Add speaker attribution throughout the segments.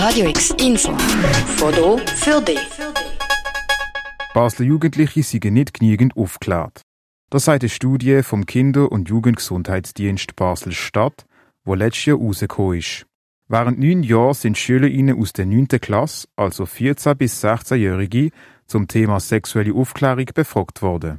Speaker 1: Radio X Info. Foto für dich.
Speaker 2: Basler Jugendliche sind nicht genügend aufgeklärt. Das sagt eine Studie vom Kinder- und Jugendgesundheitsdienst Basel-Stadt, wo letztes Jahr rausgekommen ist. Während neun Jahren sind SchülerInnen aus der 9. Klasse, also 14- bis 16-Jährige, zum Thema sexuelle Aufklärung befragt worden.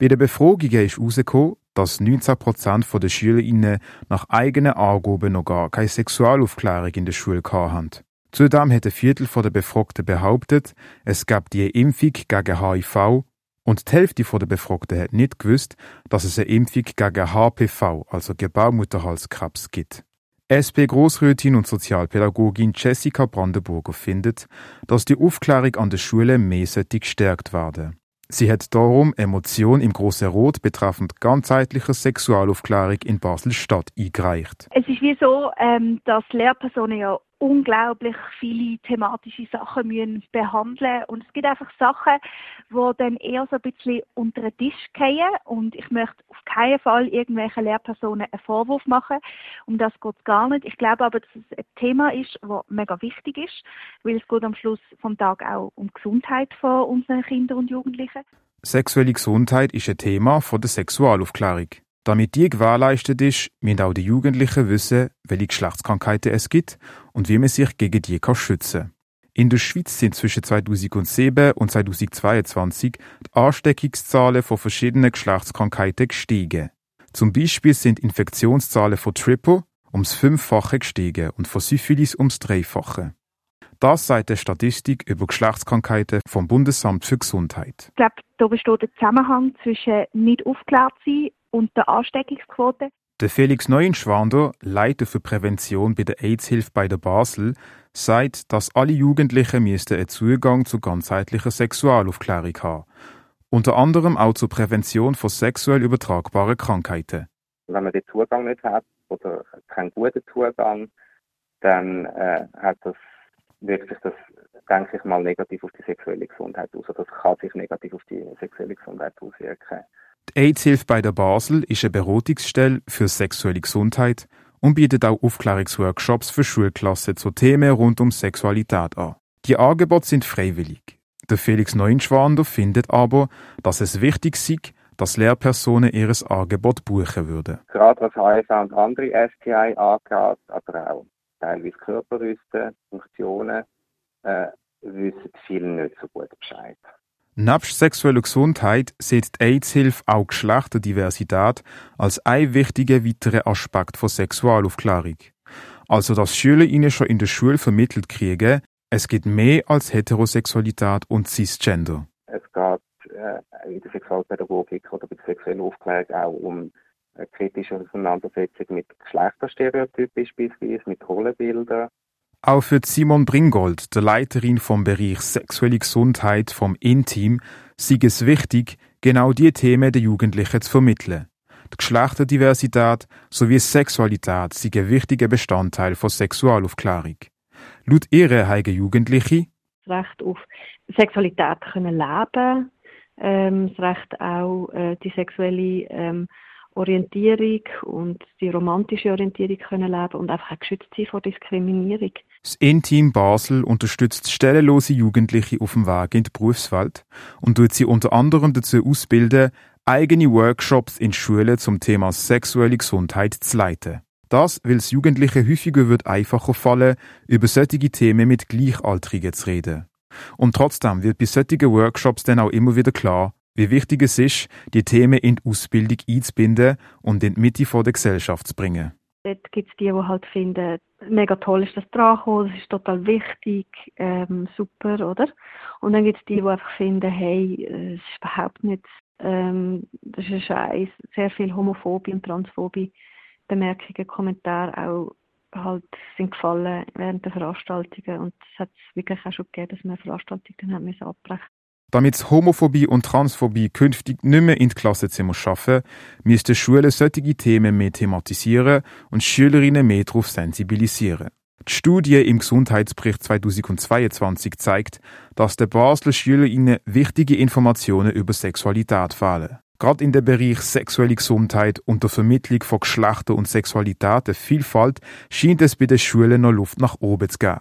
Speaker 2: Bei den Befragungen ist herausgekommen, dass 19% der SchülerInnen nach eigenen Angaben noch gar keine Sexualaufklärung in der Schule hatten. Zudem hat ein Viertel der Befragten behauptet, es gab die Impfung gegen HIV und die Hälfte der Befragten hat nicht gewusst, dass es eine Impfung gegen HPV, also Gebärmutterhalskrebs, gibt. SP-Grossrätin und Sozialpädagogin Jessica Brandenburger findet, dass die Aufklärung an der Schule mehr gestärkt werden. Sie hat darum Emotion im Grossen Rot betreffend ganzheitlicher Sexualaufklärung in Basel-Stadt eingereicht.
Speaker 3: Es ist wie so, ähm, dass Lehrpersonen ja unglaublich viele thematische Sachen müssen behandeln und es gibt einfach Sachen, wo dann eher so ein bisschen unter den Tisch fallen und ich möchte auf keinen Fall irgendwelchen Lehrpersonen einen Vorwurf machen, um das geht es gar nicht. Ich glaube aber, dass es ein Thema ist, das mega wichtig ist, weil es geht am Schluss vom Tag auch um die Gesundheit von unseren Kindern und Jugendlichen.
Speaker 2: Sexuelle Gesundheit ist ein Thema von der Sexualaufklärung. Damit die gewährleistet ist, müssen auch die Jugendlichen wissen, welche Geschlechtskrankheiten es gibt und wie man sich gegen die kann schützen kann. In der Schweiz sind zwischen 2007 und 2022 die Ansteckungszahlen von verschiedenen Geschlechtskrankheiten gestiegen. Zum Beispiel sind Infektionszahlen von Triple ums Fünffache gestiegen und von Syphilis ums Dreifache. Das sagt die Statistik über Geschlechtskrankheiten vom Bundesamt für Gesundheit.
Speaker 3: Ich glaube, da besteht ein Zusammenhang zwischen nicht aufklärt sein und der Ansteckungsquote.
Speaker 2: Der Felix Neuenschwander, Leiter für Prävention bei der AIDS-Hilfe bei der Basel, sagt, dass alle Jugendlichen müssten einen Zugang zu ganzheitlicher Sexualaufklärung haben. Unter anderem auch zur Prävention von sexuell übertragbaren Krankheiten.
Speaker 4: Wenn man den Zugang nicht hat oder keinen guten Zugang, dann äh, hat das, wirkt sich das, denke ich mal, negativ auf die sexuelle Gesundheit aus. Oder das kann sich negativ auf die sexuelle Gesundheit auswirken.
Speaker 2: AIDS-Hilfe bei der Basel ist eine Beratungsstelle für sexuelle Gesundheit und bietet auch Aufklärungsworkshops für Schulklassen zu Themen rund um Sexualität an. Die Angebote sind freiwillig. Der Felix Neuenschwander findet aber, dass es wichtig sei, dass Lehrpersonen ihres Angebot buchen würden.
Speaker 4: Gerade was HIV und andere STI angeht, aber auch teilweise Körperrüsten, Funktionen, äh, wissen viele nicht so gut Bescheid.
Speaker 2: Nebst sexueller Gesundheit sieht die AIDS-Hilfe auch Geschlechterdiversität als ein wichtiger weiterer Aspekt von Sexualaufklärung. Also, dass Schüler ihnen schon in der Schule vermittelt kriegen, es gibt mehr als Heterosexualität und Cisgender.
Speaker 4: Es geht äh, in der Sexualpädagogik oder bei der sexuellen Aufklärung auch um eine kritische Auseinandersetzung mit Geschlechterstereotypen beispielsweise, mit Rollenbildern.
Speaker 2: Auch für Simon Bringold, der Leiterin vom Bereich Sexuelle Gesundheit vom Intim, sei es wichtig, genau die Themen der Jugendlichen zu vermitteln. Die Geschlechterdiversität sowie Sexualität sind ein wichtiger Bestandteil von Sexualaufklärung. Laut ihr haben Jugendliche
Speaker 5: das Recht auf Sexualität können leben, ähm, das Recht auch äh, die sexuelle ähm, Orientierung und die romantische Orientierung können leben und einfach auch geschützt sein vor Diskriminierung.
Speaker 2: Das Inteam Basel unterstützt stellenlose Jugendliche auf dem Weg in die Berufswelt und tut sie unter anderem dazu ausbilden, eigene Workshops in Schulen zum Thema sexuelle Gesundheit zu leiten. Das, weil es Jugendlichen häufiger wird einfacher fallen, über solche Themen mit Gleichaltrigen zu reden. Und trotzdem wird bei solchen Workshops dann auch immer wieder klar, wie wichtig es ist, die Themen in die Ausbildung einzubinden und in die Mitte der Gesellschaft zu bringen.
Speaker 5: Dort gibt es die, die halt finden, mega toll ist das dran das ist total wichtig, ähm, super, oder? Und dann gibt es die, die einfach finden, hey, es ist überhaupt nicht, ähm, das ist ein Scheiß, sehr viel Homophobie und Transphobie Bemerkungen, Kommentare auch halt sind gefallen während der Veranstaltungen und es hat wirklich auch schon gegeben, dass wir eine Veranstaltung dann haben müssen abbrechen
Speaker 2: damit Homophobie und Transphobie künftig nicht mehr in die Klassenzimmer schaffen, müssten Schulen solche Themen mehr thematisieren und Schülerinnen mehr darauf sensibilisieren. Die Studie im Gesundheitsbericht 2022 zeigt, dass der Basler Schülerinnen wichtige Informationen über Sexualität fehlen. Gerade in dem Bereich sexuelle Gesundheit und der Vermittlung von Geschlechter und Sexualität der Vielfalt scheint es bei den Schulen noch Luft nach oben zu geben.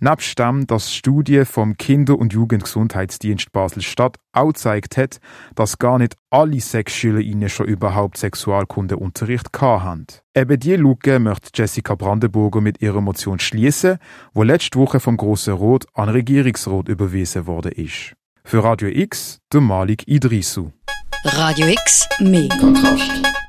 Speaker 2: Nebst dem, dass Studie vom Kinder- und Jugendgesundheitsdienst Basel-Stadt auch gezeigt hat, dass gar nicht alle SexschülerInnen schon überhaupt Sexualkundeunterricht haben. Eben diese Lücke möchte Jessica Brandenburger mit ihrer Motion schließen, wo letzte Woche vom Grossen Rot an Regierungsrat überwiesen worden ist. Für Radio X, der Malik Idrisu.
Speaker 1: Radio X, mehr Kontrast.